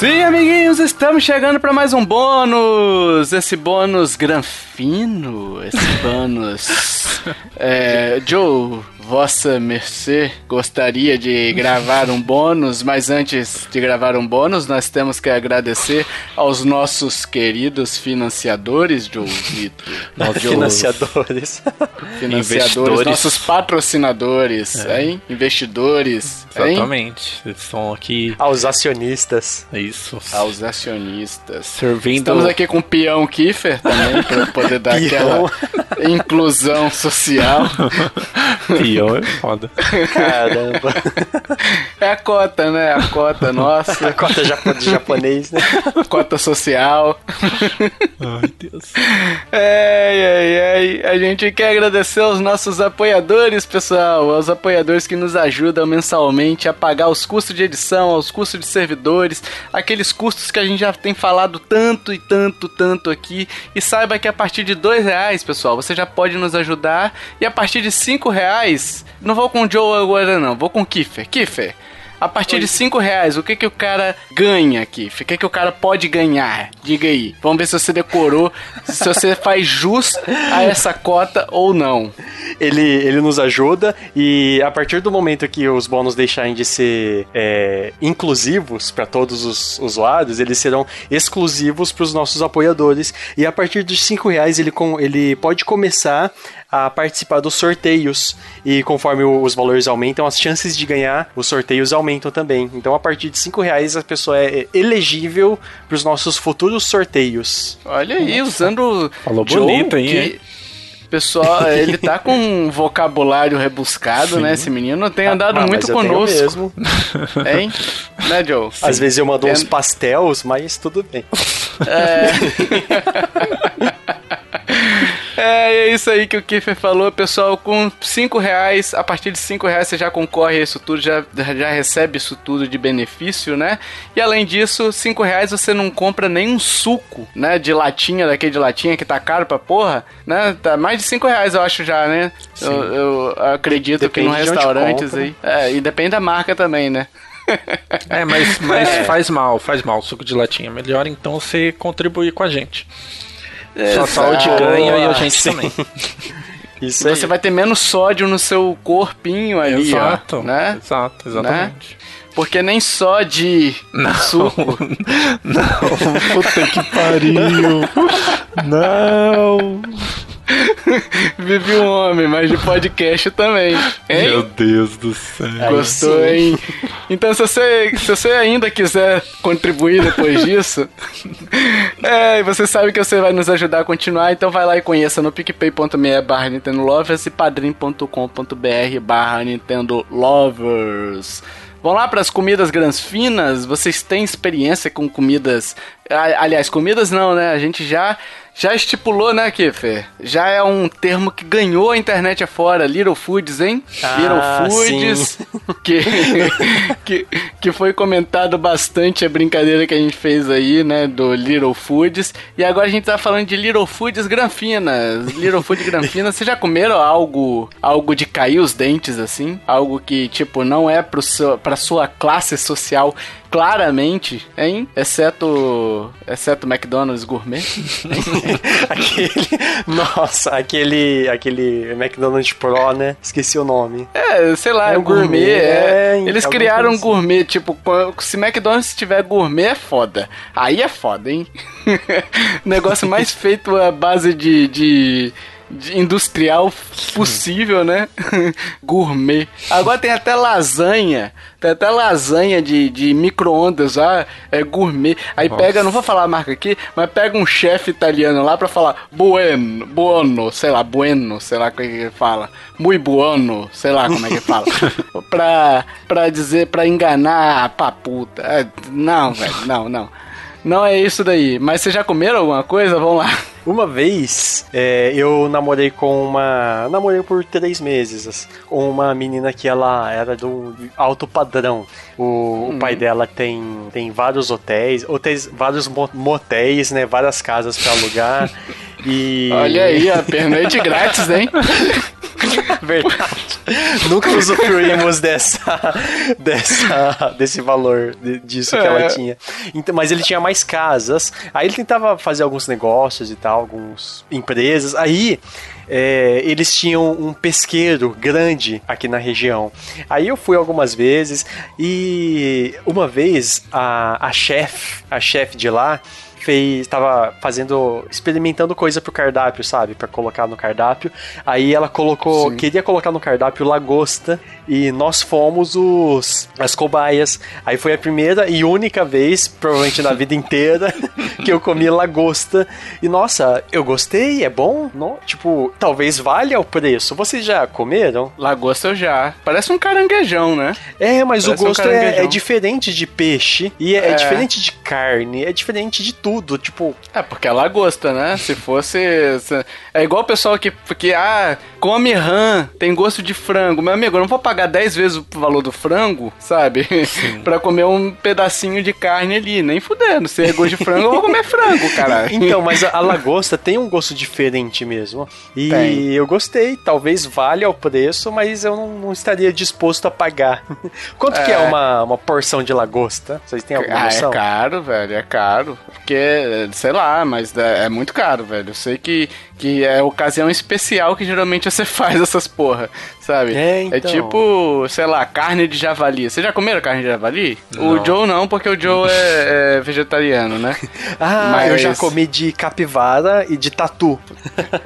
Sim, amiguinhos, estamos chegando para mais um bônus. Esse bônus granfino, esse bônus. é, Joe, Vossa Mercê gostaria de gravar um bônus, mas antes de gravar um bônus, nós temos que agradecer aos nossos queridos financiadores, Joe Vitor. Financiadores. Financiadores, nossos patrocinadores, é. hein? Investidores. Exatamente. Hein? Eles estão aqui. Aos acionistas. Isso. Aos acionistas. Servindo. Estamos aqui com o Peão Kiefer também, para poder dar aquela inclusão social. Peão é foda. Caramba. É a cota, né? A cota nossa. a cota japonês, né? Cota social. Ai, Deus. Ai, ai, ai. A gente quer agradecer aos nossos apoiadores, pessoal. Aos apoiadores que nos ajudam mensalmente a pagar os custos de edição, os custos de servidores, aqueles custos que a gente já tem falado tanto e tanto, tanto aqui. E saiba que a partir de dois reais, pessoal, você já pode nos ajudar. E a partir de cinco reais, não vou com o Joe agora não, vou com o Kiffer. Kiffer, a partir Oi. de 5 reais, o que que o cara ganha aqui? O que que o cara pode ganhar? Diga aí. Vamos ver se você decorou, se você faz jus a essa cota ou não. Ele, ele nos ajuda e a partir do momento que os bônus deixarem de ser é, inclusivos para todos os usuários, eles serão exclusivos para os nossos apoiadores. E a partir dos 5 reais ele, com, ele pode começar a participar dos sorteios. E conforme os valores aumentam, as chances de ganhar os sorteios aumentam também. Então, a partir de 5 reais, a pessoa é elegível para os nossos futuros sorteios. Olha aí, usando. Falou Joe, bonito, hein? Que... Pessoal, ele tá com um vocabulário rebuscado, Sim. né? Esse menino tem andado ah, muito conosco. mesmo. Hein? Né, Joe? Sim. Às vezes eu mando uns pastéis, mas tudo bem. É. É, é isso aí que o Kiffer falou, pessoal. Com 5 reais, a partir de 5 reais você já concorre a isso tudo, já, já recebe isso tudo de benefício, né? E além disso, 5 reais você não compra nenhum suco, né? De latinha, daquele de latinha que tá caro pra porra, né? Tá mais de 5 reais, eu acho já, né? Eu, eu, acredito depende que no restaurantes aí. É, e depende da marca também, né? É, mas, mas é. faz mal, faz mal. O suco de latinha melhor, então você contribuir com a gente. Sua saúde ganha e a gente Sim. também. Isso Você vai ter menos sódio no seu corpinho ali, exato, ó, né? Exato, exatamente. Né? Porque nem só de não, suco. Não, puta que pariu. Não. Vive um homem, mas de podcast também. Hein? Meu Deus do céu. Gostou, hein? Então, se você, se você ainda quiser contribuir depois disso, é, você sabe que você vai nos ajudar a continuar, então vai lá e conheça no picpay.me barra Nintendo Lovers e padrim.com.br barra Nintendo Lovers. Vão lá para as comidas granfinas. Vocês têm experiência com comidas. Aliás, comidas não, né? A gente já já estipulou, né, Kiffer? Já é um termo que ganhou a internet afora, Little Foods, hein? Ah, Little Foods, que, que, que foi comentado bastante a brincadeira que a gente fez aí, né, do Little Foods. E agora a gente tá falando de Little Foods Granfinas. Little Foods Granfinas, vocês já comeram algo, algo de cair os dentes, assim? Algo que, tipo, não é pro seu, pra sua classe social claramente, hein? Exceto. Exceto McDonald's gourmet. aquele. Nossa, aquele. Aquele McDonald's Pro, né? Esqueci o nome. É, sei lá, é um gourmet. gourmet é. é. Eles criaram um assim. gourmet, tipo, se McDonald's tiver gourmet é foda. Aí é foda, hein? Negócio mais feito à base de, de industrial possível, né? Gourmet. Agora tem até lasanha. Tem até lasanha de, de micro-ondas lá, é gourmet. Aí Nossa. pega, não vou falar a marca aqui, mas pega um chefe italiano lá pra falar bueno, buono, sei lá, bueno, sei lá como é que fala. Muito buono, sei lá como é que fala. pra, pra dizer, pra enganar a puta. É, não, velho, não, não. Não é isso daí. Mas vocês já comeram alguma coisa? Vamos lá. Uma vez é, eu namorei com uma. Namorei por três meses uma menina que ela era do alto padrão. O, hum. o pai dela tem, tem vários hotéis, hotéis, vários motéis, né? Várias casas para alugar. E... Olha aí, a pernoite grátis, hein? Verdade. Nunca usufruímos dessa, dessa, desse valor disso que ela é. tinha. Então, mas ele tinha mais casas. Aí ele tentava fazer alguns negócios e tal, algumas empresas. Aí é, eles tinham um pesqueiro grande aqui na região. Aí eu fui algumas vezes e uma vez a, a chefe, a chefe de lá, fez, estava fazendo, experimentando coisa pro cardápio, sabe, para colocar no cardápio. Aí ela colocou, Sim. queria colocar no cardápio lagosta e nós fomos os as cobaias. Aí foi a primeira e única vez, provavelmente na vida inteira, que eu comi lagosta. E nossa, eu gostei, é bom, não? Tipo, talvez valha o preço. Vocês já comeram? Lagosta eu já. Parece um caranguejão, né? É, mas Parece o gosto um é, é, diferente de peixe e é, é. é diferente de carne, é diferente de tudo tudo, tipo. É, porque é lagosta, né? Se fosse. É igual o pessoal que, que ah, come rã, tem gosto de frango. Meu amigo, eu não vou pagar 10 vezes o valor do frango, sabe? pra comer um pedacinho de carne ali. Nem fudendo. Se é gosto de frango, eu vou comer frango, caralho. Então, mas a, a lagosta tem um gosto diferente mesmo. E tem. eu gostei. Talvez valha o preço, mas eu não, não estaria disposto a pagar. Quanto é. que é uma, uma porção de lagosta? Vocês têm alguma ah, é noção? É caro, velho. É caro. Porque sei lá, mas é, é, muito caro, velho. Eu sei que, que é ocasião especial que geralmente você faz essas porra, sabe? É, é então. é tipo, sei lá, carne de javali. Você já comeram carne de javali? Não. O Joe não, porque o Joe é, é vegetariano, né? ah, mas... eu já comi de capivara e de tatu.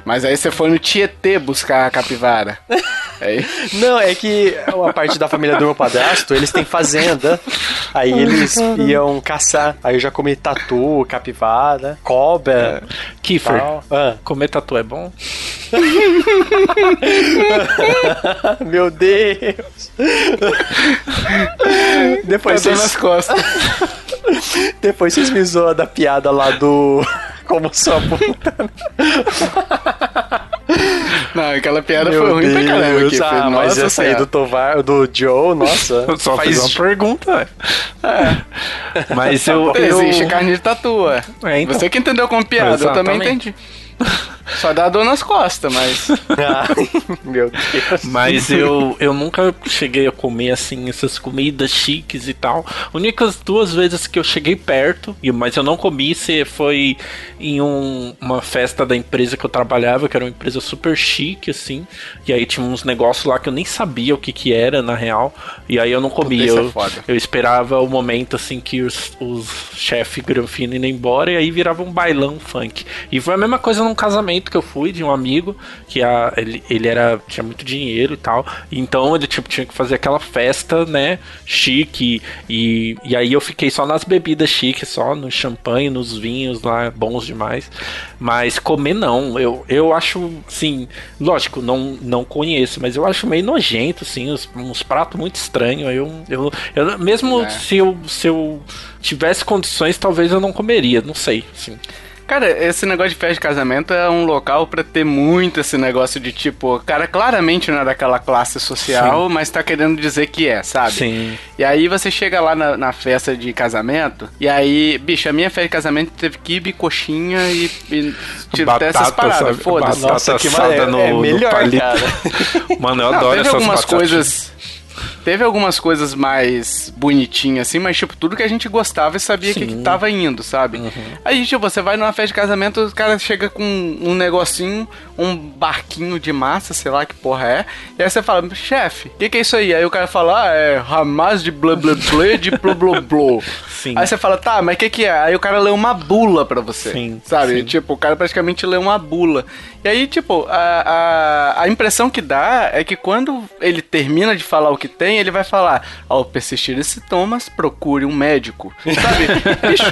mas aí você foi no Tietê buscar a capivara. É não, é que uma parte da família do meu padrasto, eles têm fazenda. Aí eles iam caçar. Aí eu já comi tatu, capivara, cobra. É. Kiefer, ah. comer tatu é bom? Meu Deus. Depois tá vocês... nas costas. Depois vocês me zoam da piada lá do como sua puta. Não, aquela piada Meu foi ruim Deus, pra caramba. Aqui. Ah, mas essa aí do Tovar, do Joe, nossa. Só faz uma pergunta. É. Mas eu. Existe eu... carne de tatu, é. é então. Você que entendeu como piada, eu também entendi. Só dá dor nas costas, mas. Ai, meu Deus. Mas eu, eu nunca cheguei a comer assim essas comidas chiques e tal. Únicas duas vezes que eu cheguei perto, mas eu não comi, se foi em um, uma festa da empresa que eu trabalhava, que era uma empresa super chique, assim. E aí tinha uns negócios lá que eu nem sabia o que que era, na real. E aí eu não comi. É eu, é eu esperava o momento assim que os, os chefes granfino iam embora e aí virava um bailão funk. E foi a mesma coisa num casamento que eu fui de um amigo que a, ele, ele era tinha muito dinheiro e tal. Então ele tipo tinha que fazer aquela festa, né, chique e, e aí eu fiquei só nas bebidas chiques, só no champanhe, nos vinhos lá bons demais. Mas comer não. Eu, eu acho, sim, lógico, não não conheço, mas eu acho meio nojento assim, uns, uns pratos muito estranhos. Eu, eu, eu mesmo é. se eu se eu tivesse condições, talvez eu não comeria, não sei, sim. Cara, esse negócio de festa de casamento é um local para ter muito esse negócio de tipo, cara, claramente não é daquela classe social, Sim. mas tá querendo dizer que é, sabe? Sim. E aí você chega lá na, na, festa de casamento, e aí, bicho, a minha festa de casamento teve quibe, coxinha e, e tipo, batata, essas paradas, foda-se. Nossa, que é, no, é melhor, no cara. Mano, eu não, adoro essas algumas batatas. coisas Teve algumas coisas mais bonitinhas, assim, mas, tipo, tudo que a gente gostava e sabia que, que tava indo, sabe? Uhum. Aí, tipo, você vai numa festa de casamento, o cara chega com um negocinho, um barquinho de massa, sei lá que porra é. E aí você fala, chefe, o que, que é isso aí? Aí o cara fala, ah, é Hamas de blá blá blá de blá blá blá. Sim. Aí você fala, tá, mas o que, que é? Aí o cara lê uma bula pra você. Sim. Sabe? Sim. Tipo, o cara praticamente lê uma bula. E aí, tipo, a, a, a impressão que dá é que quando ele termina de falar o que tem, ele vai falar: ao persistir esses sintomas, procure um médico. Sabe? Bicho,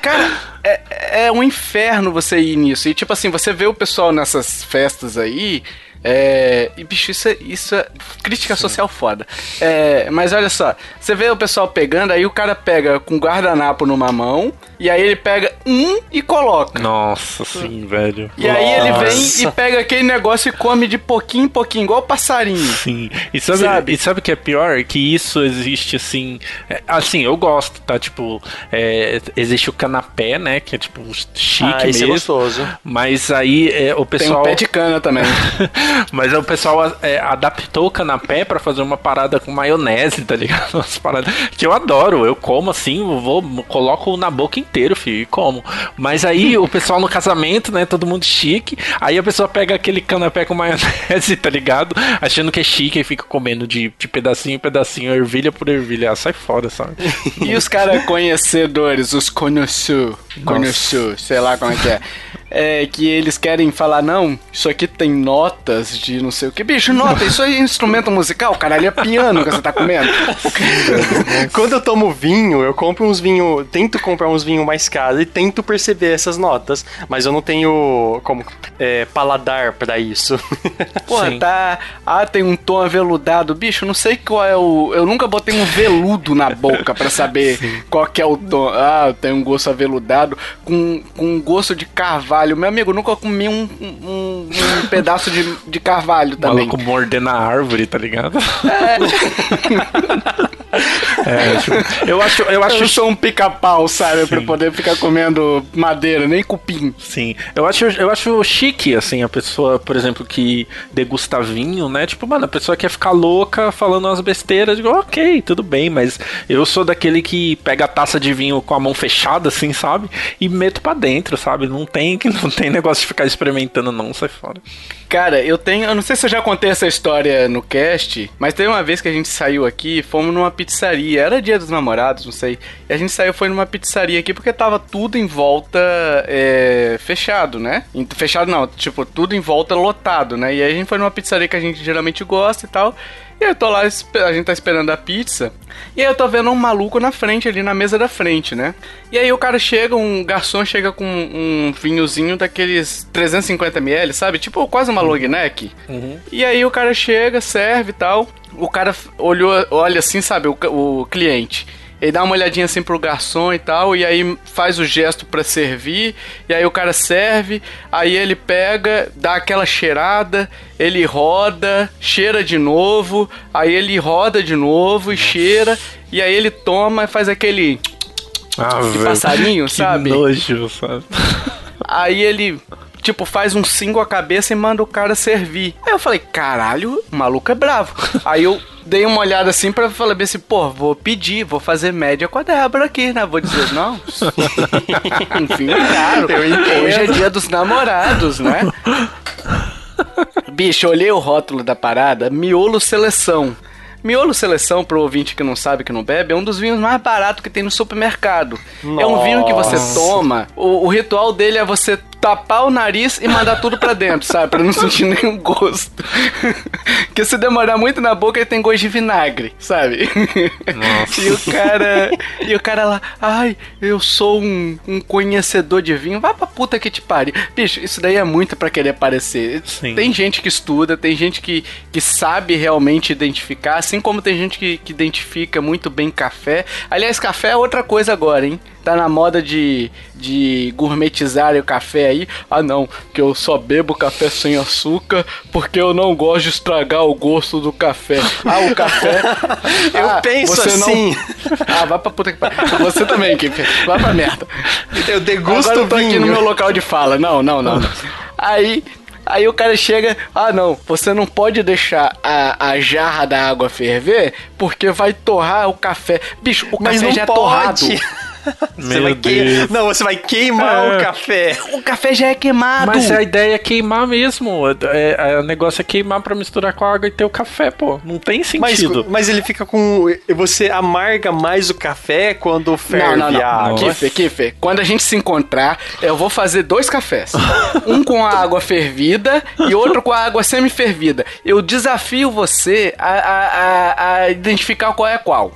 cara, é, é um inferno você ir nisso. E tipo assim, você vê o pessoal nessas festas aí. É, e bicho, isso é, isso é crítica Sim. social foda. É, mas olha só, você vê o pessoal pegando, aí o cara pega com guardanapo numa mão, e aí ele pega um e coloca. Nossa, sim, velho. E Nossa. aí ele vem e pega aquele negócio e come de pouquinho em pouquinho, igual passarinho. Sim. E sabe, sabe? E sabe o que é pior? Que isso existe assim. É, assim, eu gosto, tá? Tipo, é, existe o canapé, né? Que é tipo chique ah, mesmo. É gostoso. Mas aí é, o pessoal. Tem um pé de cana também. Mas o pessoal é, adaptou o canapé para fazer uma parada com maionese, tá ligado? Umas paradas que eu adoro. Eu como assim, vou, coloco na boca inteiro, filho, e como. Mas aí o pessoal no casamento, né? Todo mundo chique. Aí a pessoa pega aquele canapé com maionese, tá ligado? Achando que é chique e fica comendo de, de pedacinho em pedacinho, ervilha por ervilha. Ah, sai fora, sabe? e os caras conhecedores, os conheceu, conheceu, sei lá como é que é é, que eles querem falar, não, isso aqui tem notas de não sei o que. Bicho, nota, isso aí é instrumento musical, caralho, é piano que você tá comendo. Quando eu tomo vinho, eu compro uns vinhos, tento comprar uns vinhos mais caros e tento perceber essas notas, mas eu não tenho como é, paladar para isso. Porra, tá. Ah, tem um tom aveludado. Bicho, não sei qual é o. Eu nunca botei um veludo na boca para saber Sim. qual que é o tom. Ah, tem um gosto aveludado com, com um gosto de carvalho. Meu amigo, nunca comi um, um, um pedaço de, de carvalho também. Maluco morder na árvore, tá ligado? É. é tipo, eu acho, eu acho. Eu sou um pica-pau, sabe? Sim. Pra poder ficar comendo madeira, nem cupim. Sim. Eu acho, eu acho chique, assim, a pessoa, por exemplo, que degusta vinho, né? Tipo, mano, a pessoa quer ficar louca falando umas besteiras. Digo, ok, tudo bem, mas eu sou daquele que pega a taça de vinho com a mão fechada, assim, sabe? E meto para dentro, sabe? Não tem que não tem negócio de ficar experimentando, não, sai fora. Cara, eu tenho. Eu não sei se eu já contei essa história no cast, mas teve uma vez que a gente saiu aqui, fomos numa pizzaria. Era dia dos namorados, não sei. E a gente saiu, foi numa pizzaria aqui porque tava tudo em volta é, fechado, né? Fechado não, tipo, tudo em volta lotado, né? E aí a gente foi numa pizzaria que a gente geralmente gosta e tal. E eu tô lá, a gente tá esperando a pizza. E aí eu tô vendo um maluco na frente, ali na mesa da frente, né? E aí o cara chega, um garçom chega com um vinhozinho daqueles 350ml, sabe? Tipo quase uma long neck. Uhum. E aí o cara chega, serve e tal. O cara olhou, olha assim, sabe, o, o cliente. Ele dá uma olhadinha assim pro garçom e tal, e aí faz o gesto para servir, e aí o cara serve, aí ele pega, dá aquela cheirada, ele roda, cheira de novo, aí ele roda de novo e cheira, e aí ele toma e faz aquele ah, de passarinho, que sabe? Nojo, sabe? Aí ele tipo, faz um single a cabeça e manda o cara servir. Aí eu falei, caralho, o maluco é bravo. Aí eu dei uma olhada assim pra falar assim, pô, vou pedir, vou fazer média com a Débora aqui, né? Vou dizer, não. Enfim, claro. Hoje é dia dos namorados, né? Bicho, olhei o rótulo da parada, miolo seleção. Miolo Seleção, pro ouvinte que não sabe, que não bebe, é um dos vinhos mais baratos que tem no supermercado. Nossa. É um vinho que você toma, o, o, ritual dele é você tapar o nariz e mandar tudo pra dentro, sabe? Pra não sentir nenhum gosto. Porque se demorar muito na boca, ele tem gosto de vinagre, sabe? Nossa. E o cara. E o cara lá, ai, eu sou um, um conhecedor de vinho. Vai pra puta que te pare. Bicho, isso daí é muito para querer aparecer. Sim. Tem gente que estuda, tem gente que, que sabe realmente identificar, assim como tem gente que, que identifica muito bem café. Aliás, café é outra coisa agora, hein? tá na moda de, de gourmetizar o café aí. Ah, não, que eu só bebo café sem açúcar porque eu não gosto de estragar o gosto do café. Ah, o café. eu ah, penso assim. Não... Ah, vai pra puta que pariu. Você também, Kiffer. Vai pra merda. Eu degusto Agora eu tô vinho. aqui no meu local de fala. Não, não, não. não. Aí Aí o cara chega, ah não, você não pode deixar a, a jarra da água ferver porque vai torrar o café. Bicho, o Mas café já pode. é torrado. você vai que... Não, você vai queimar é. o café. O café já é queimado. Mas a ideia é queimar mesmo. É, é, o negócio é queimar para misturar com a água e ter o café, pô. Não tem sentido. Mas, mas ele fica com. Você amarga mais o café quando ferve não, não, não. a água. Kiffer, Kiffer, quando a gente se encontrar, eu vou fazer dois cafés. um com a água fervida e outro com a água semi-fervida. Eu desafio você a, a, a, a identificar qual é qual.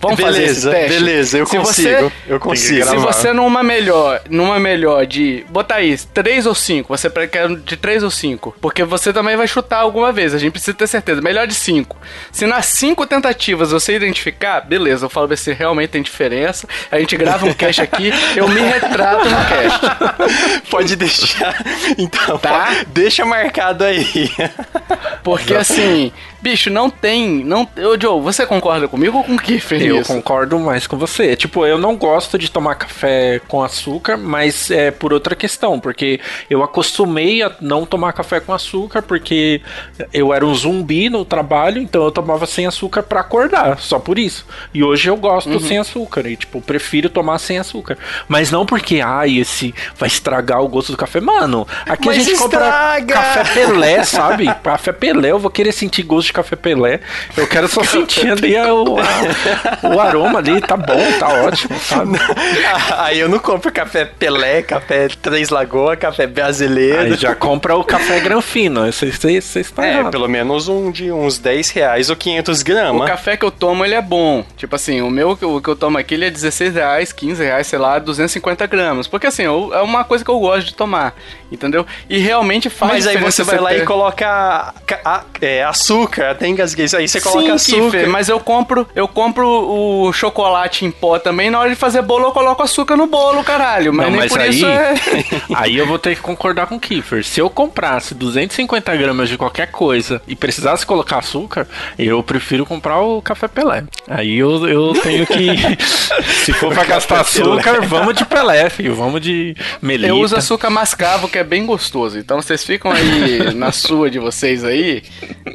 Vamos beleza, fazer esse teste? Beleza, eu Se consigo. Você eu consigo. Se você numa melhor, numa melhor de. Botar isso, 3 ou 5. Você quer de 3 ou 5. Porque você também vai chutar alguma vez. A gente precisa ter certeza. Melhor de 5. Se nas 5 tentativas você identificar, beleza, eu falo ver se realmente tem diferença. A gente grava um cast aqui, eu me retrato no cast. Pode deixar. Então, tá? Pode, deixa marcado aí. Porque assim, Bicho, não tem. Não, ô, Joe, você concorda comigo ou com o Kiffer? Eu nisso? concordo mais com você. Tipo, eu não gosto de tomar café com açúcar, mas é por outra questão, porque eu acostumei a não tomar café com açúcar, porque eu era um zumbi no trabalho, então eu tomava sem açúcar para acordar, só por isso. E hoje eu gosto uhum. sem açúcar, e tipo, prefiro tomar sem açúcar. Mas não porque, ai, ah, esse vai estragar o gosto do café. Mano, aqui mas a gente estraga. compra café Pelé, sabe? Café Pelé, eu vou querer sentir gosto de café Pelé. Eu quero só sentir ali o, a, o aroma ali, tá bom, tá ótimo, sabe? Aí eu não compro café Pelé, café Três Lagoas, café brasileiro. Aí já compra o café Granfino, você está É, errado. pelo menos um de uns 10 reais ou 500 gramas. O café que eu tomo, ele é bom. Tipo assim, o meu o que eu tomo aqui, ele é 16 reais, 15 reais, sei lá, 250 gramas. Porque assim, eu, é uma coisa que eu gosto de tomar, entendeu? E realmente faz Mas aí você vai lá ter... e coloca a, a, é, açúcar, até engasguei aí, você coloca Sim, açúcar. Kiffer, mas eu compro, eu compro o chocolate em pó também, na hora de fazer bolo eu coloco açúcar no bolo, caralho. Mas, Não, mas aí, é... aí eu vou ter que concordar com o Kiefer. Se eu comprasse 250 gramas de qualquer coisa e precisasse colocar açúcar, eu prefiro comprar o café Pelé. Aí eu, eu tenho que. se for pra gastar açúcar, Pelé. vamos de Pelé, filho. Vamos de melita. Eu uso açúcar mascavo, que é bem gostoso. Então vocês ficam aí na sua de vocês aí.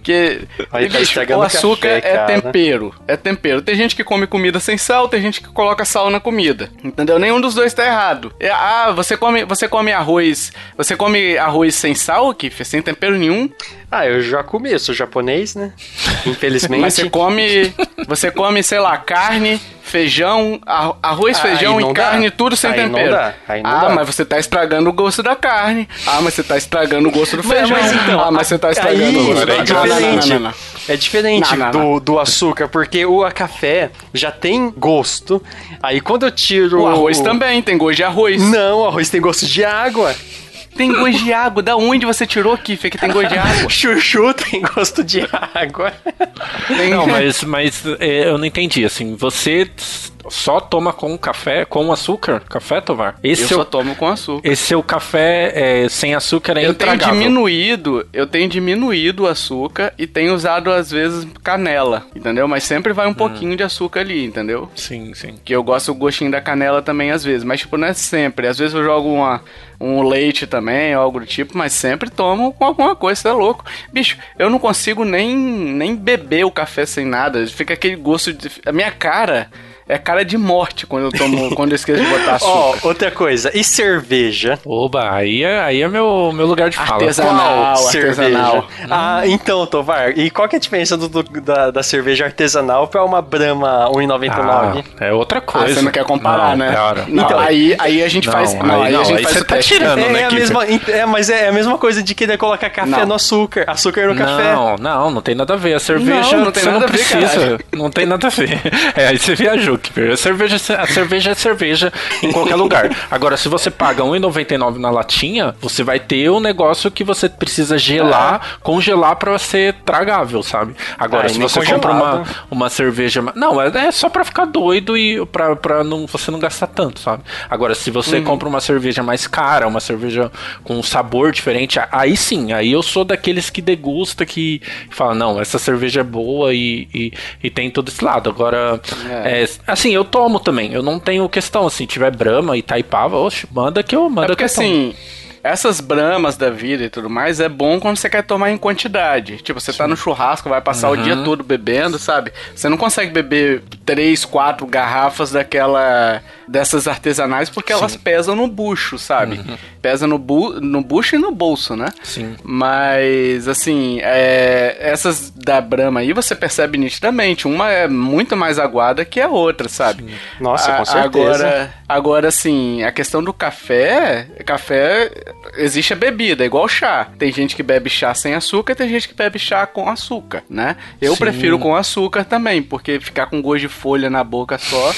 Que. Aí tá bicho, o açúcar café, é tempero. É tempero. Tem gente que come comida sem sal, tem gente que coloca sal na comida. Entendeu? Nenhum dos dois tá errado. É, ah, você come, você come arroz. Você come arroz sem sal, Kiff? Sem tempero nenhum? Ah, eu já comi, eu sou japonês, né? Infelizmente. Mas você come. Você come, sei lá, carne, feijão, arroz, ah, feijão e carne, tudo sem aí tempero. Não dá. Aí não ah, dá. mas você tá estragando o gosto da carne. Ah, mas você tá estragando o gosto do feijão. Mas, então, ah, mas você tá estragando aí, o gosto da carne. É diferente. É diferente do, do açúcar, porque o café já tem gosto. Aí quando eu tiro. O arroz o... também tem gosto de arroz. Não, o arroz tem gosto de água. Tem gosto de água. Da onde você tirou, Kiff, que tem gosto de água? Chuchu tem gosto de água. Não, mas, mas é, eu não entendi. Assim, você só toma com café, com açúcar? Café, Tovar? Esse eu seu, só tomo com açúcar. Esse seu café é, sem açúcar é eu intragável. tenho diminuído, eu tenho diminuído o açúcar e tenho usado às vezes canela, entendeu? Mas sempre vai um hum. pouquinho de açúcar ali, entendeu? Sim, sim. Que eu gosto do gostinho da canela também às vezes, mas tipo não é sempre. Às vezes eu jogo uma um leite também, algo do tipo, mas sempre tomo com alguma coisa, você é louco. Bicho, eu não consigo nem, nem beber o café sem nada. Fica aquele gosto de. A minha cara é cara de morte quando eu tomo, quando eu esqueço de botar açúcar. Ó, oh, outra coisa, e cerveja? Oba, aí é, aí é meu, meu lugar de fala. Artesanal, qual artesanal. Ah, então, Tovar, e qual que é a diferença do, do da, da cerveja artesanal pra uma Brahma 1,99? Ah, é outra coisa. Ah, você não quer comparar, não, né? Cara. Então, aí, aí a gente não, faz. Não, aí, aí a gente faz você tá tirando, é, né? É a mesma, é, mas é a mesma coisa de querer colocar café no açúcar, açúcar no café. Não, não, não tem nada a ver. A cerveja não, não tem nada a ver, precisa. Não tem nada a ver. É, aí você viajou, A cerveja a cerveja é cerveja em qualquer lugar. Agora, se você paga R$1,99 na latinha, você vai ter um negócio que você precisa gelar, é. congelar para ser tragável, sabe? Agora, ah, se você compra uma, uma cerveja. Não, é, é só para ficar doido e pra, pra não, você não gastar tanto, sabe? Agora, se você uhum. compra uma cerveja mais cara, uma cerveja com um sabor diferente, aí sim, aí eu sou daqueles que degusta, que fala, não, essa cerveja é boa e, e, e tem todo esse lado. Agora, é. É, assim, eu tomo também. Eu não tenho questão, assim, tiver Brahma e Taipava, oxe, manda que eu manda é porque, que eu assim, essas bramas da vida e tudo mais é bom quando você quer tomar em quantidade. Tipo, você tá Sim. tá no churrasco, vai passar uhum. o dia uhum. todo bebendo, sabe? Você não consegue beber três, quatro garrafas daquela dessas artesanais porque Sim. elas pesam no bucho, sabe? Uhum. Pesa no, bu no bucho e no bolso, né? Sim. Mas, assim, é, essas da Brahma aí você percebe nitidamente. Uma é muito mais aguada que a outra, sabe? Sim. Nossa, a, com certeza. Agora, agora, assim, a questão do café, café, existe a bebida, é igual chá. Tem gente que bebe chá sem açúcar, tem gente que bebe chá com açúcar, né? Eu Sim. prefiro com açúcar também, porque ficar com gosto de folha na boca só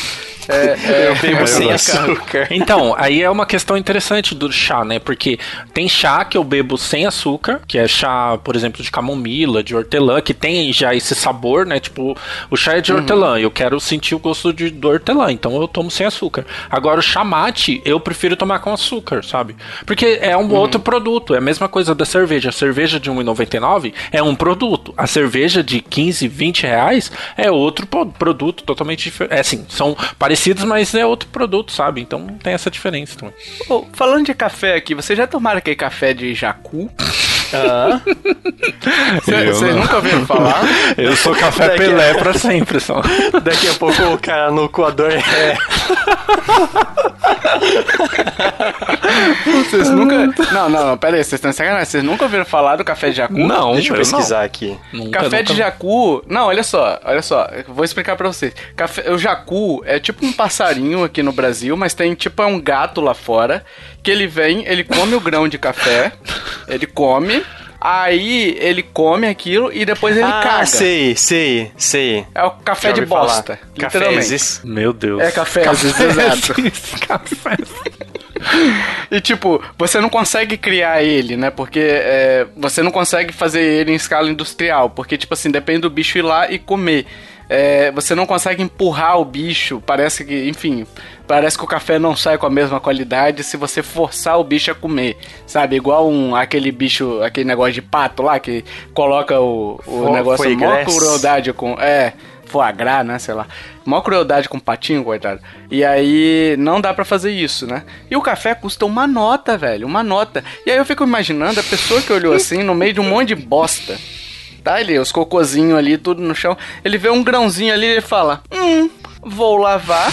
É, é, eu bebo sem açúcar. Então, aí é uma questão interessante do chá, né? Porque tem chá que eu bebo sem açúcar, que é chá, por exemplo, de camomila, de hortelã, que tem já esse sabor, né? Tipo, o chá é de uhum. hortelã, eu quero sentir o gosto de, do hortelã, então eu tomo sem açúcar. Agora, o chá mate, eu prefiro tomar com açúcar, sabe? Porque é um uhum. outro produto, é a mesma coisa da cerveja. A cerveja de R$1,99 é um produto. A cerveja de 15, 20 reais é outro produto totalmente diferente. É assim, são parecidos, mas é outro produto, sabe? Então tem essa diferença também. Oh, falando de café aqui, vocês já tomaram aquele café de jacu? Vocês ah. nunca ouviram falar? Eu sou café Daqui Pelé a... pra sempre, só. Daqui a pouco o cara no coador é. Vocês nunca. Não, não, pera aí, vocês estão sacanagem. Vocês nunca ouviram falar do café de jacu? Não, deixa eu pesquisar não. aqui. Nunca, café nunca... de jacu. Não, olha só, olha só. Vou explicar pra vocês. Café... O jacu é tipo um passarinho aqui no Brasil, mas tem tipo é um gato lá fora. Que ele vem, ele come o grão de café, ele come, Aí ele come aquilo e depois ele ah, caga. sei, sei, sei. É o café de bosta. Cafézes. Meu Deus. É cafézes, exato. café. E tipo, você não consegue criar ele, né? Porque é, você não consegue fazer ele em escala industrial. Porque, tipo assim, depende do bicho ir lá e comer. É, você não consegue empurrar o bicho. Parece que, enfim, parece que o café não sai com a mesma qualidade se você forçar o bicho a comer, sabe? Igual um, aquele bicho, aquele negócio de pato lá que coloca o, o negócio mó crueldade com. É, foie gras, né? Sei lá. Mó crueldade com o patinho, coitado. E aí não dá para fazer isso, né? E o café custa uma nota, velho, uma nota. E aí eu fico imaginando a pessoa que olhou assim no meio de um monte de bosta. Tá ali, os cocôzinhos ali, tudo no chão. Ele vê um grãozinho ali e fala: Hum, vou lavar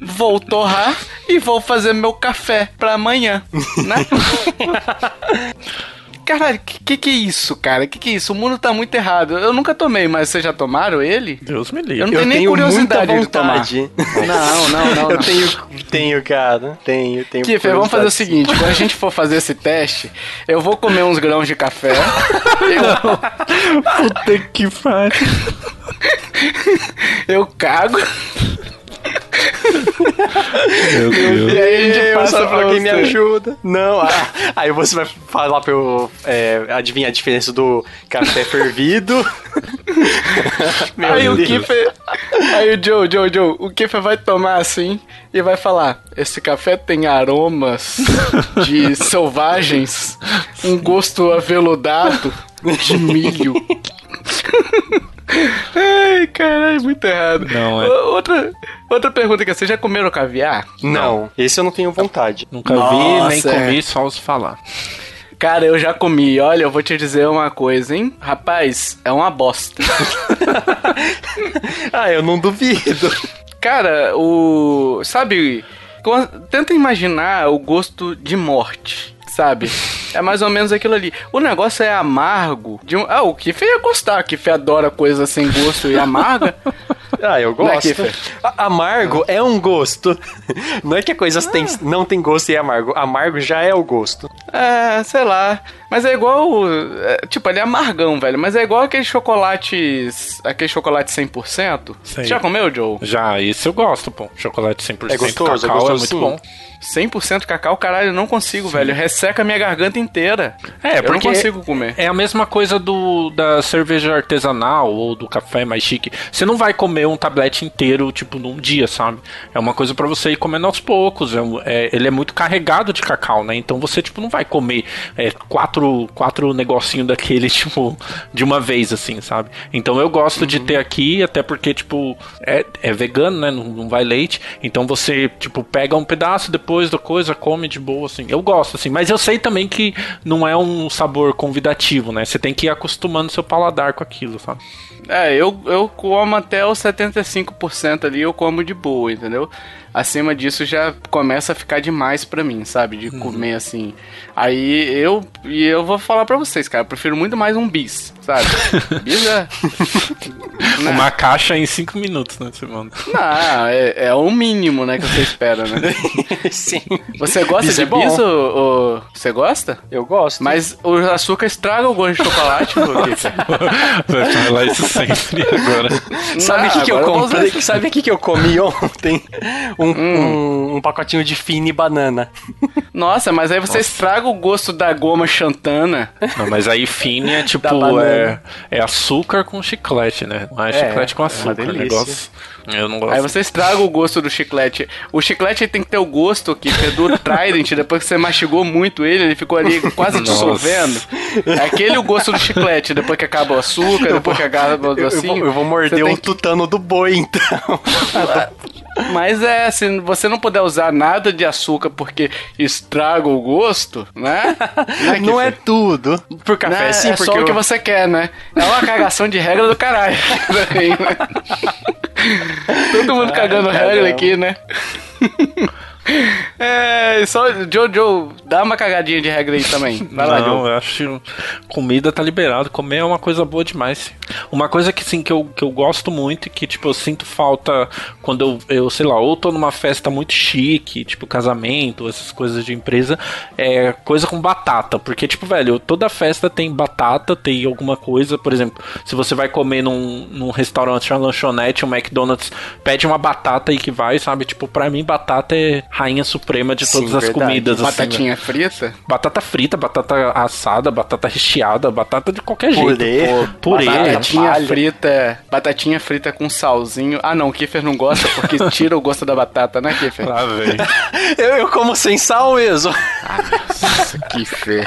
vou torrar e vou fazer meu café pra amanhã, né? Caralho, que, que que é isso, cara? Que que é isso? O mundo tá muito errado. Eu nunca tomei, mas vocês já tomaram ele? Deus me livre. Eu não tenho eu nem tenho curiosidade de tomar. Não, não, não. Eu tenho, tenho, cara. Tenho, tenho. Kiffer, vamos fazer o seguinte: quando a gente for fazer esse teste, eu vou comer uns grãos de café. eu... Puta que pariu. eu cago. Meu Deus. E aí a gente passa pra alguém me ajuda. Não, ah, aí você vai falar pra eu é, adivinhar a diferença do café fervido. aí Deus. o Kiffer. Aí o Joe, Joe, Joe, o Kiffer vai tomar assim e vai falar: Esse café tem aromas de selvagens, um gosto aveludado de milho. Ai, caralho, muito errado. Não, é. Outra, outra pergunta que é, vocês já comeram caviar? Não, esse eu não tenho vontade. Nunca Nossa, vi, nem é. comi, só os falar. Cara, eu já comi. Olha, eu vou te dizer uma coisa, hein? Rapaz, é uma bosta. ah, eu não duvido. Cara, o. Sabe. Tenta imaginar o gosto de morte sabe? É mais ou menos aquilo ali. O negócio é amargo. De um... Ah, o Kiff ia gostar. O Kiff adora coisa sem gosto e amarga. Ah, eu é, gosto. Né, amargo é um gosto. Não é que a coisa ah. tem, não tem gosto e é amargo. Amargo já é o gosto. É, sei lá. Mas é igual. É, tipo, ele é amargão, velho. Mas é igual aqueles chocolates. Aquele chocolate 100%. Sei. Já comeu, Joe? Já, isso eu gosto, pô. Chocolate 100% é gostoso, cacau é, gostoso, é muito sim. bom. 100% cacau, caralho, eu não consigo, Sim. velho. Resseca a minha garganta inteira. É, eu porque não consigo comer. É a mesma coisa do da cerveja artesanal ou do café mais chique. Você não vai comer um tablete inteiro, tipo, num dia, sabe? É uma coisa para você ir comendo aos poucos. É, é, ele é muito carregado de cacau, né? Então você, tipo, não vai comer é, quatro, quatro negocinhos daquele, tipo, de uma vez, assim, sabe? Então eu gosto uhum. de ter aqui, até porque, tipo, é, é vegano, né? Não, não vai leite. Então você, tipo, pega um pedaço depois depois da coisa, come de boa, assim. Eu gosto, assim, mas eu sei também que não é um sabor convidativo, né? Você tem que ir acostumando seu paladar com aquilo, sabe? É, eu, eu como até os 75% ali, eu como de boa, entendeu? Acima disso já começa a ficar demais pra mim, sabe? De uhum. comer assim. Aí eu. E eu vou falar pra vocês, cara, eu prefiro muito mais um bis, sabe? bis é. Não. Uma caixa em 5 minutos, né? Você manda. Não, é, é o mínimo, né, que você espera, né? Sim. Você gosta Bis é de bom. bis? ou- ou- Você gosta? Eu gosto. Mas o açúcar estraga o gosto de chocolate, porque Vai falar isso sempre agora. Sabe o que, que eu comprei? usar- Sabe o que, que eu comi ontem? Um, um, um pacotinho de fine banana. Nossa, mas aí você estraga o gosto da goma chantana. Não, mas aí fine é Da tipo, banana. É, é açúcar com chiclete, né? Não é, É, chiclete com é açúcar. o delícia. negócio. Eu não gosto. Aí você estraga o gosto do chiclete. O chiclete tem que ter o gosto que é do Trident, depois que você mastigou muito ele, ele ficou ali quase dissolvendo. É aquele o gosto do chiclete, depois que acaba o açúcar, depois que acaba o Eu, eu vou, docinho. eu vou morder o tutano do boi, então. Mas é, se você não puder usar nada de açúcar porque estraga o gosto, né? Não é, Não é tudo. Por café, Né? sim, é porque só o eu- que você quer, né? É uma cagação de regra do caralho. Também, né? Todo mundo cagando caramba. regra aqui, né? É, só Jojo, dá uma cagadinha de regra aí também. Vai lá, não, Joe. eu acho que comida tá liberado. Comer é uma coisa boa demais. Uma coisa que sim que eu, que eu gosto muito e que tipo eu sinto falta quando eu, eu sei lá, ou tô numa festa muito chique, tipo casamento, essas coisas de empresa, é coisa com batata, porque tipo, velho, toda festa tem batata, tem alguma coisa, por exemplo, se você vai comer num, num restaurante, uma lanchonete, um McDonald's, pede uma batata aí que vai, sabe? Tipo, pra mim batata é rainha suprema de Sim, todas as verdade. comidas assim. Batatinha frita? Batata frita, batata assada, batata recheada, batata de qualquer jeito. Purê. Pô, purê. Batata Batatinha palha. frita, batatinha frita com salzinho. Ah, não, o Kiffer não gosta porque tira o gosto da batata, né, Kiffer? Lá, velho. Eu, eu como sem sal mesmo. Nossa, Kiffer.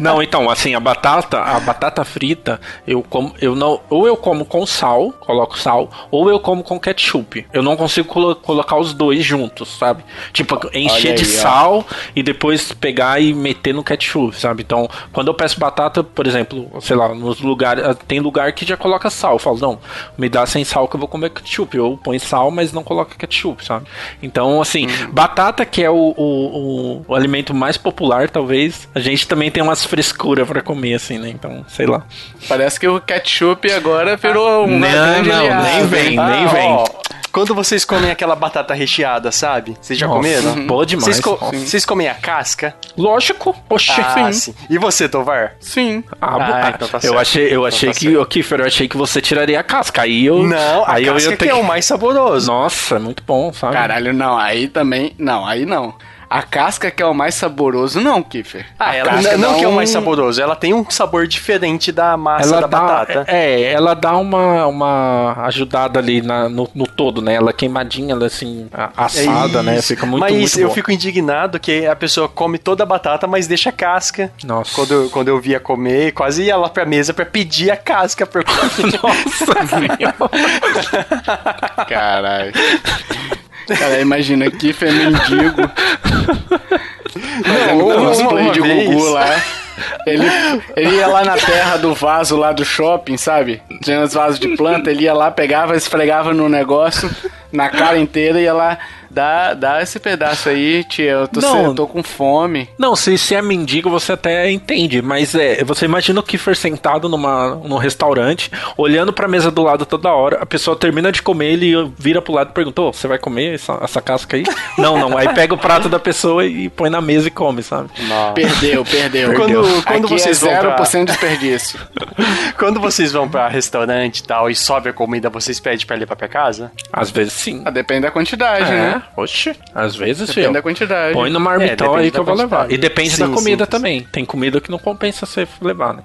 Não, então, assim, a batata, a batata frita, eu como, eu não, ou eu como com sal, coloco sal, ou eu como com ketchup. Eu não consigo colo- colocar os dois juntos, sabe? Tipo, encher Olha de aí, ó. sal e depois pegar e meter no ketchup, sabe? Então, quando eu peço batata, por exemplo, sei lá, nos lugares, ah, tem lugar que já coloca sal. Eu falo, não, me dá sem sal que eu vou comer ketchup. Eu põe sal, mas não coloca ketchup, sabe? Então, assim, Uhum. batata que é o, o, o, o alimento mais popular, talvez, a gente também tem umas frescuras pra comer, assim, né? Então, sei lá. Parece que o ketchup agora virou uma Não, não, nem vem, nem Ah, vem. ó, quando vocês comem aquela batata recheada, sabe? Vocês já Nossa, comeram? Boa demais. Vocês, co- Sim. vocês comem a casca? Lógico, oxi, Ah, sim. sim. E você, Tovar? Sim. Ah, Ah, bo- então tá eu certo. achei, eu Então achei tá que, certo. o Kiffer, eu achei que você tiraria a casca. Aí eu. Não, a aí eu casca ia que ter é o mais saboroso. Nossa, é muito bom, sabe? Caralho, não, aí também. Não, aí não. A casca que é o mais saboroso, não, Kiffer. Ah, A ela casca não dá que é o mais um- saboroso, ela tem um sabor diferente da massa ela da dá, batata. É, ela dá uma, uma ajudada ali na, no, no todo, né? Ela queimadinha, ela assim, a- assada, É né? Fica muito, Mas muito eu bom. fico indignado que a pessoa come toda a batata, mas deixa a casca. Nossa. Quando, eu- quando eu via comer, quase ia lá pra mesa pra pedir a casca pra eu comer. Nossa. Caralho. Cara, imagina, Kiffer mendigo. Fazendo uma- cosplay uma de vez. Gugu lá. Ele, ele ia lá na terra do vaso lá do shopping, sabe? Tinha os vasos de planta, ele ia lá, pegava, esfregava no negócio, na cara inteira, ia lá, dá, dá esse pedaço aí, tia, eu tô, Não. eu tô com fome. Não, se, se é mendigo, você até entende, mas é, você imagina o Kiefer sentado numa, num restaurante, olhando pra mesa do lado toda hora, a pessoa termina de comer, ele vira pro lado e pergunta, "Ô, você vai comer essa, essa casca aí? não, não, aí pega o prato da pessoa e põe na mesa e come, sabe? Perdeu, perdeu. Quando- perdeu. quando Aqui vocês é vão pra- 0% desperdício. Quando vocês vão pra restaurante e tal e sobe a comida, vocês pedem pra levar pra casa? Às vezes sim. Ah, depende da quantidade, É, né? Oxe, às vezes, Depende filho. da quantidade. Põe no É, marmitão depende aí que eu vou levar. E depende Sim, da comida sim. também. Tem comida que não compensa você levar, né?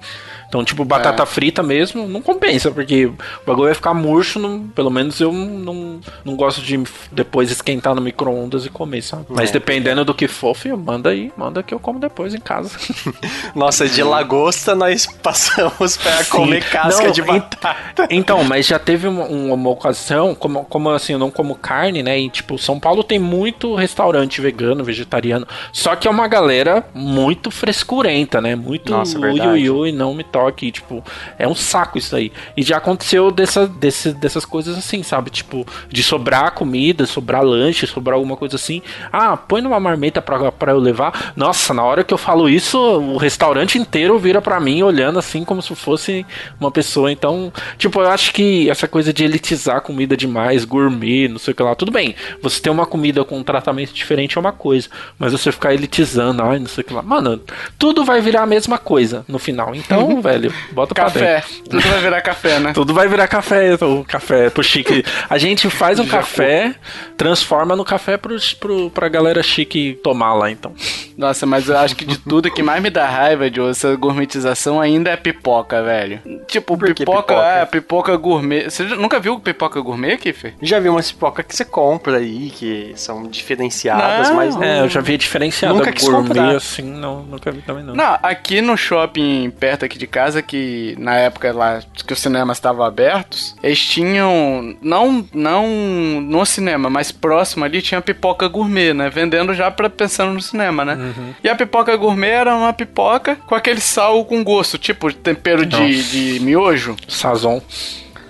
Então, tipo, batata frita mesmo, não compensa, porque o bagulho vai ficar murcho, não- pelo menos eu não, não gosto de depois esquentar no micro-ondas e comer, sabe? Mas É. dependendo do que for, filho, manda aí, manda que eu como depois em casa. Nossa, de lagosta nós passamos pra comer casca Não, de batata. Então, mas já teve uma, uma- ocasião, como, como assim, eu não como carne, né? E tipo, São Paulo tem muito restaurante vegano, vegetariano, só que é uma galera muito frescurenta, né? Muito Nossa, ui, ui, ui, não me toque, tipo, é um saco isso aí. E já aconteceu dessa, desse, dessas coisas assim, sabe? Tipo, de sobrar comida, sobrar lanche, sobrar alguma coisa assim. Ah, põe numa marmita pra, pra eu levar. Nossa, na hora que eu falo isso, o restaurante inteiro vira pra mim olhando assim como se fosse uma pessoa. Então, tipo, eu acho que essa coisa de elitizar comida demais, gourmet, não sei o que lá, tudo bem. Você ter uma comida com um tratamento diferente é uma coisa. Mas você ficar elitizando, ai, não sei o que lá. Mano, tudo vai virar a mesma coisa no final. Então, velho, bota pra Café. Tudo vai virar café, né? Tudo vai virar café, o café pro chique. A gente faz um café, transforma no café pro, pro, pra galera chique tomar lá, então. Nossa, mas eu acho que de tudo que mais me dá raiva de essa gourmetização ainda é pipoca, velho. Tipo, pipoca, pipoca? é, pipoca gourmet. Você nunca viu pipoca gourmet, Kiffer? Já vi umas pipoca que você compra aí, que são diferenciadas, Não. mas não... É, eu já vi diferenciada Nunca gourmet comprar. assim, não, nunca vi também não. Não, aqui no shopping perto aqui de casa, que na época lá que os cinemas estavam abertos, eles tinham, não, não no cinema, mas próximo ali tinha pipoca gourmet, né? Vendendo já pra, pensando no cinema, né? E a pipoca gourmet era uma pipoca com aquele sal com gosto, tipo tempero de, de miojo. Sazon.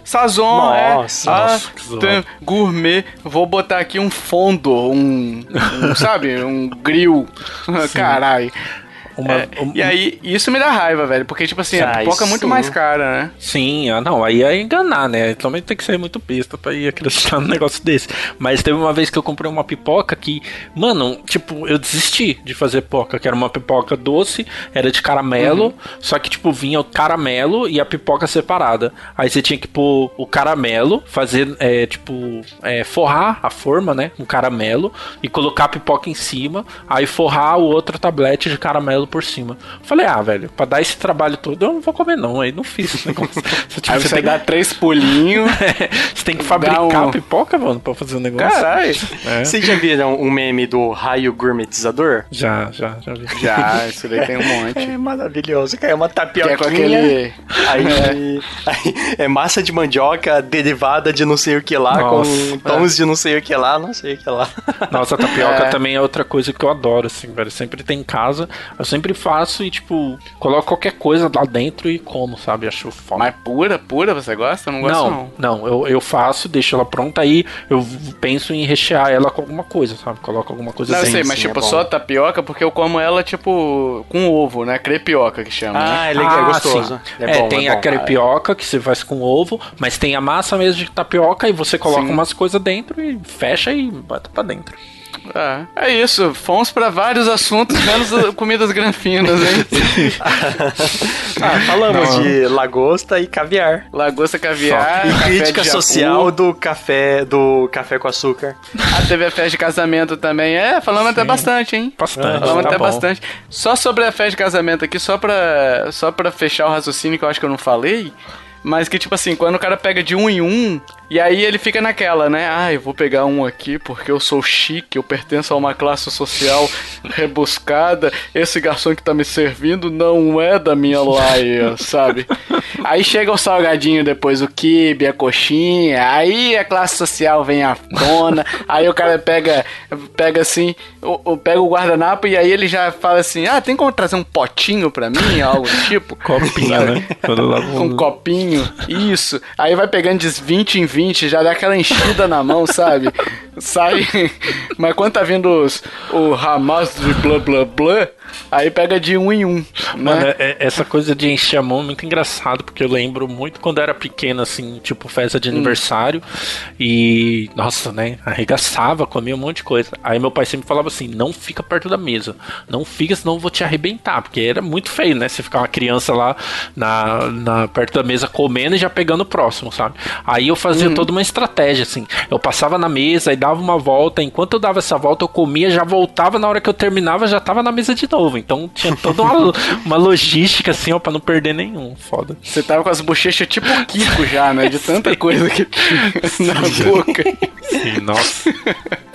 Sazon, Nossa, é. nossa, ah, tem gourmet. Vou botar aqui um fondo, um, um, sabe, um grill. Caralho. Uma, É, um- e aí, isso me dá raiva, velho. Porque, tipo assim, a pipoca é muito mais cara, né? Sim, ah, não, aí é enganar, né? Também tem que ser muito besta pra ir acreditar num negócio desse. Mas teve uma vez que eu comprei uma pipoca que, mano, tipo, eu desisti de fazer pipoca, que era uma pipoca doce, era de caramelo, só que, tipo, vinha o caramelo e a pipoca separada. Aí você tinha que pôr o caramelo, fazer, é, tipo, é, forrar a forma, né, com caramelo e colocar a pipoca em cima, aí forrar o outro tablete de caramelo por cima. Falei, ah, velho, pra dar esse trabalho todo, eu não vou comer não, aí não fiz esse negócio. Você, tipo, aí você você, tem dá três pulinhos. você tem que fabricar um- a pipoca, mano, pra fazer o negócio. Caralho. É. Vocês já viram um meme do raio gourmetizador? Já, já, já vi. Já, isso daí tem um monte. É maravilhoso, cara. É uma Que tapioquinha. é com aquele. Aí, aí é massa de mandioca derivada de não sei o que lá, Nossa, com tons de não sei o que lá, não sei o que lá. Nossa, a tapioca É. também é outra coisa que eu adoro, assim, velho. Sempre tem em casa, eu sempre faço e, tipo, coloco qualquer coisa lá dentro e como, sabe? Acho foda. Mas pura, pura, você gosta? Eu não gosto, não. não, não, eu, eu faço, deixo ela pronta aí, eu penso em rechear ela com alguma coisa, sabe? Coloco alguma coisa Não, eu dentro. sei, mas sim, tipo, é só tapioca, porque eu como ela, tipo, com ovo, né? Crepioca que chama, né? Ah, é legal, é Ah, gostoso. sim. É, É, bom, tem é a bom. crepioca que você faz com ovo, mas tem a massa mesmo de tapioca e você coloca Sim. umas coisas dentro e fecha e bota pra dentro. É, é isso, fomos pra vários assuntos, menos comidas granfinas, hein? Ah, falamos Não. de lagosta e caviar. Lagosta caviar, e crítica social do café, do café com açúcar. Ah, teve a festa de casamento também. É, falamos até bastante, hein? Bastante. Falamos tá até bom. bastante. Só sobre a festa de casamento aqui, só pra, só pra fechar o raciocínio que eu acho que eu não falei. Mas que, tipo assim, quando o cara pega de um em um, e aí ele fica naquela, né? Ah, eu vou pegar um aqui porque eu sou chique, eu pertenço a uma classe social rebuscada. Esse garçom que tá me servindo não é da minha laia, sabe? Aí chega o salgadinho depois, o quibe, a coxinha, aí a classe social vem à tona, aí o cara pega, pega assim, o, o- pega o guardanapo e aí ele já fala assim, ah, tem como trazer um potinho pra mim, algo do tipo? Copinho, Sabe? né? Um copinho, isso. Aí vai pegando de 20 em 20, já dá aquela enchida na mão, sabe? Sai. Mas quando tá vindo os, o Hamas de blá blá blá, aí pega de um em um. Né? é- é- essa coisa de encher a mão é muito engraçado, porque eu lembro muito quando eu era pequeno, assim, tipo, festa Hum. de aniversário. E, nossa, né? Arregaçava, comia um monte de coisa. Aí meu pai sempre falava assim: não fica perto da mesa. Não fica, senão eu vou te arrebentar. Porque era muito feio, né? Você ficar uma criança lá na, na- perto da mesa comendo e já pegando o próximo, sabe? Aí eu fazia Uhum. toda uma estratégia, assim. Eu passava na mesa e dava uma volta. Enquanto eu dava essa volta, eu comia, já voltava. Na hora que eu terminava, já tava na mesa de novo. Então tinha toda uma, uma logística, assim, ó, pra não perder nenhum. Foda. Você tava com as bochechas tipo Kiko já, né? De tanta coisa que tinha na boca. Sim, nossa.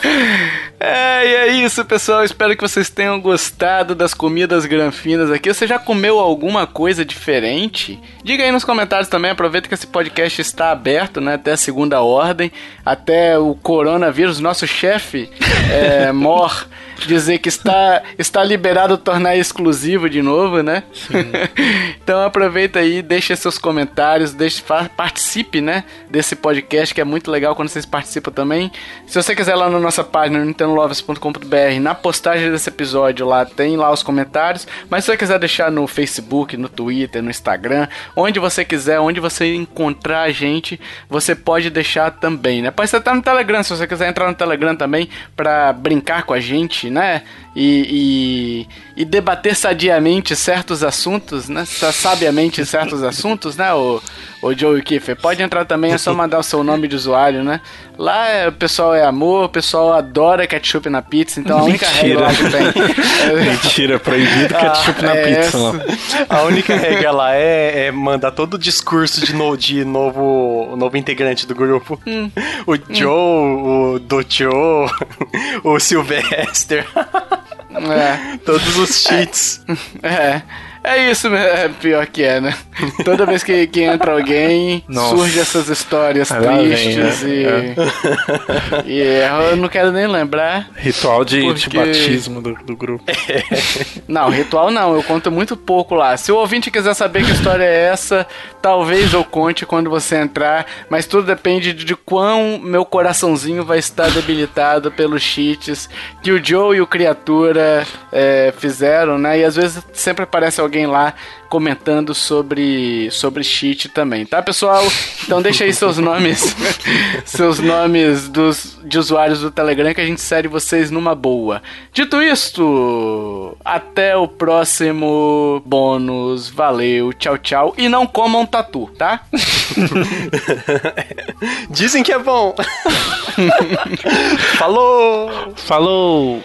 É, e é isso, pessoal. Espero que vocês tenham gostado das comidas granfinas aqui. Você já comeu alguma coisa diferente? Diga aí nos comentários também. Aproveita que esse podcast está aberto, né? Até a segunda ordem, até o coronavírus. Nosso chefe, é, Mor, dizer que está, está liberado tornar exclusivo de novo, né? então aproveita aí, deixa seus comentários, deixe, participe, né? Desse podcast que é muito legal quando vocês participam também. Se você quiser lá na nossa página, nintendolovers.com.br, na postagem desse episódio lá tem lá os comentários. Mas se você quiser deixar no Facebook, no Twitter, no Instagram, onde você quiser, onde você encontrar a gente, você pode deixar também, né? Pode ser até no Telegram, se você quiser entrar no Telegram também para brincar com a gente, né? E, e, e, debater sadiamente certos assuntos, né? Sabiamente certos assuntos, né? O, o Joe Kiefer. Pode entrar também, é só mandar o seu nome de usuário, né? Lá é, o pessoal é amor, o pessoal adora ketchup na pizza, então a única regra que tem. É... Mentira, proibido ah, ketchup ah, na é pizza. Não. A única regra lá é, é mandar todo o discurso de, no, de novo, novo integrante do grupo. Hum. O Joe, hum. o Do Joe, o Sylvester. É. Todos os cheats. É. é. É isso, é pior que é, né? Toda vez que, que entra alguém, Nossa. surge essas histórias Aí tristes vem, né? e, é. e eu não quero nem lembrar. Ritual de, porque... de batismo do, do grupo. Não, ritual não, eu conto muito pouco lá. Se o ouvinte quiser saber que história é essa, talvez eu conte quando você entrar, mas tudo depende de, de quão meu coraçãozinho vai estar debilitado pelos cheats que o Joe e o Criatura é, fizeram, né? E às vezes sempre aparece alguém alguém lá comentando sobre sobre cheat também, tá, pessoal? Então deixa aí seus nomes, seus nomes dos de usuários do Telegram que a gente segue vocês numa boa. Dito isto, até o próximo bônus. Valeu, tchau, tchau e não comam tatu, tá? Dizem que é bom. Falou. Falou.